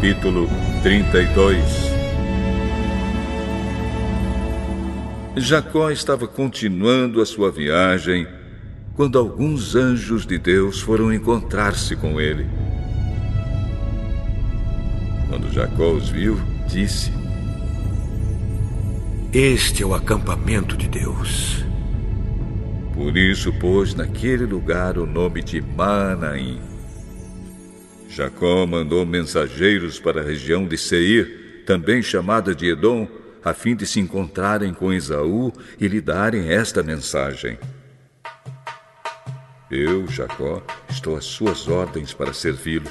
Capítulo 32 Jacó estava continuando a sua viagem quando alguns anjos de Deus foram encontrar-se com ele. Quando Jacó os viu, disse: Este é o acampamento de Deus. Por isso pôs naquele lugar o nome de Manaim. Jacó mandou mensageiros para a região de Seir, também chamada de Edom, a fim de se encontrarem com Esaú e lhe darem esta mensagem. Eu, Jacó, estou às suas ordens para servi-lo.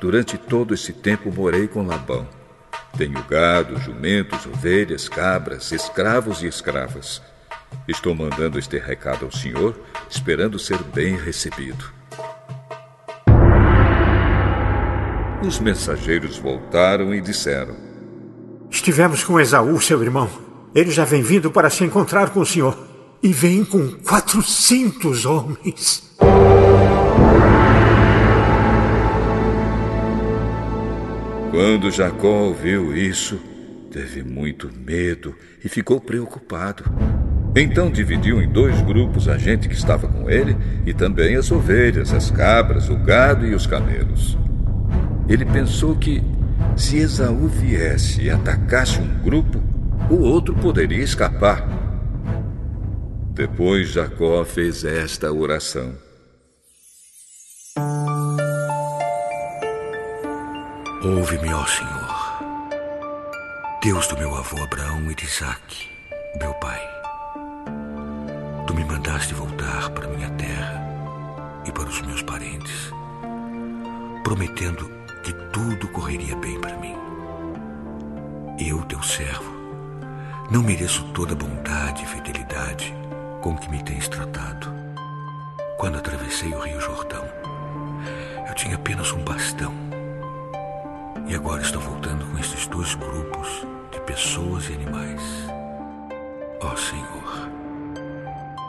Durante todo esse tempo morei com Labão. Tenho gado, jumentos, ovelhas, cabras, escravos e escravas. Estou mandando este recado ao senhor, esperando ser bem recebido. Os mensageiros voltaram e disseram: Estivemos com Esaú, seu irmão. Ele já vem vindo para se encontrar com o senhor. E vem com quatrocentos homens. Quando Jacó ouviu isso, teve muito medo e ficou preocupado. Então dividiu em dois grupos a gente que estava com ele e também as ovelhas, as cabras, o gado e os camelos. Ele pensou que se Esaú viesse e atacasse um grupo, o outro poderia escapar. Depois Jacó fez esta oração. Ouve-me, ó Senhor, Deus do meu avô Abraão e de Isaque, meu pai. Tu me mandaste voltar para minha terra e para os meus parentes, prometendo que tudo correria bem para mim. Eu, teu servo, não mereço toda a bondade e fidelidade com que me tens tratado. Quando atravessei o Rio Jordão, eu tinha apenas um bastão e agora estou voltando com estes dois grupos de pessoas e animais. Ó oh, Senhor,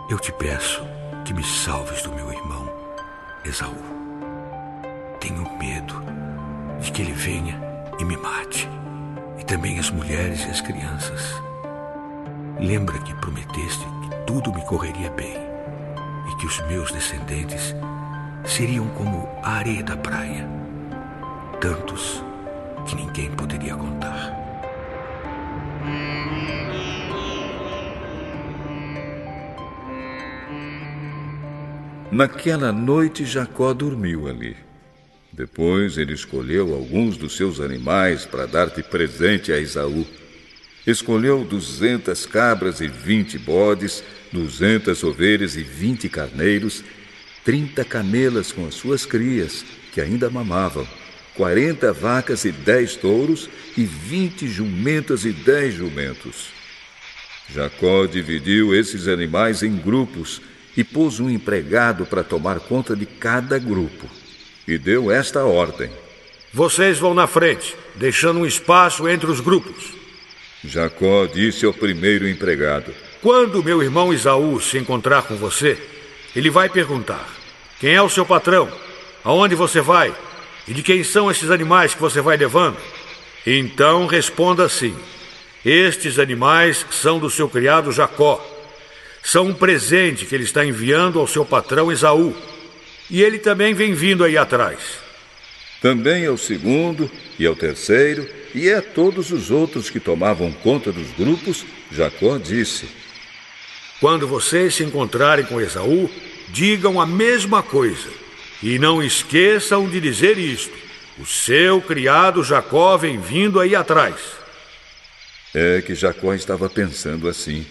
eu te peço que me salves do meu irmão Esaú. Tenho medo de que ele venha e me mate, e também as mulheres e as crianças. Lembra que prometeste que tudo me correria bem e que os meus descendentes seriam como a areia da praia, tantos que ninguém poderia contar. Naquela noite, Jacó dormiu ali. Depois ele escolheu alguns dos seus animais para dar de presente a Esaú. Escolheu duzentas cabras e vinte bodes, duzentas ovelhas e vinte carneiros, trinta camelas com as suas crias, que ainda mamavam, quarenta vacas e dez touros, e vinte jumentas e dez jumentos. Jacó dividiu esses animais em grupos e pôs um empregado para tomar conta de cada grupo. E deu esta ordem: Vocês vão na frente, deixando um espaço entre os grupos. Jacó disse ao primeiro empregado: Quando meu irmão Isaú se encontrar com você, ele vai perguntar: Quem é o seu patrão? Aonde você vai? E de quem são esses animais que você vai levando? Então responda assim: Estes animais são do seu criado Jacó. São um presente que ele está enviando ao seu patrão Esaú. E ele também vem vindo aí atrás. Também ao segundo e ao terceiro e a todos os outros que tomavam conta dos grupos, Jacó disse: Quando vocês se encontrarem com Esaú, digam a mesma coisa. E não esqueçam de dizer isto: o seu criado Jacó vem vindo aí atrás. É que Jacó estava pensando assim: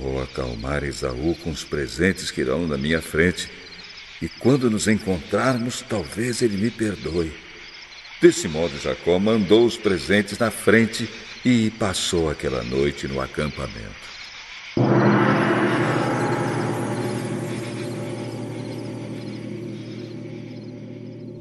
vou acalmar Esaú com os presentes que irão na minha frente, e quando nos encontrarmos, talvez ele me perdoe. Desse modo, Jacó mandou os presentes na frente e passou aquela noite no acampamento.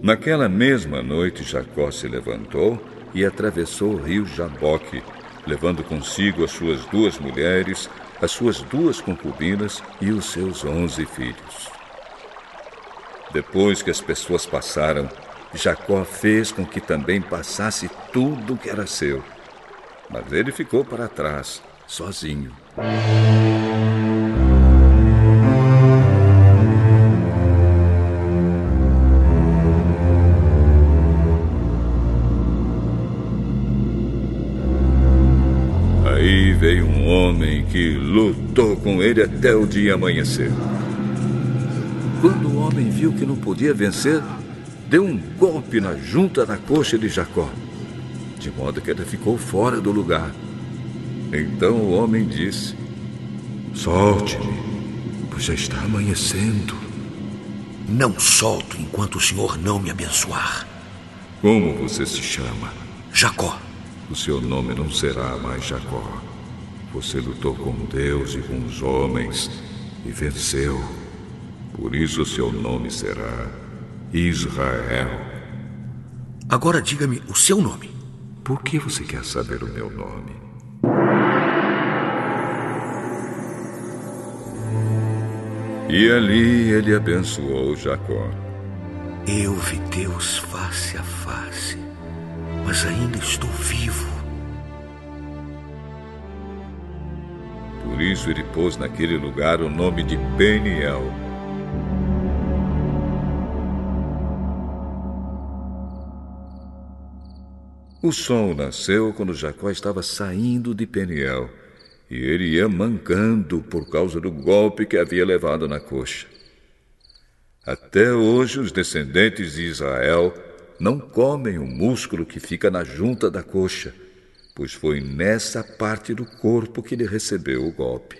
Naquela mesma noite, Jacó se levantou e atravessou o rio Jaboque, levando consigo as suas duas mulheres, as suas duas concubinas e os seus onze filhos. Depois que as pessoas passaram, Jacó fez com que também passasse tudo que era seu. Mas ele ficou para trás, sozinho. Aí veio um homem que lutou com ele até o dia amanhecer. Quando o homem viu que não podia vencer, deu um golpe na junta da coxa de Jacó, de modo que ela ficou fora do lugar. Então o homem disse: Solte-me, pois já está amanhecendo. Não solto enquanto o senhor não me abençoar. Como você se chama? Jacó. O seu nome não será mais Jacó. Você lutou com Deus e com os homens e venceu. Por isso seu nome será Israel. Agora diga-me o seu nome. Por que você quer saber o meu nome? E ali ele abençoou Jacó. Eu vi Deus face a face, mas ainda estou vivo. Por isso ele pôs naquele lugar o nome de Peniel O sol nasceu quando Jacó estava saindo de Peniel e ele ia mancando por causa do golpe que havia levado na coxa. Até hoje, os descendentes de Israel não comem o músculo que fica na junta da coxa, pois foi nessa parte do corpo que ele recebeu o golpe.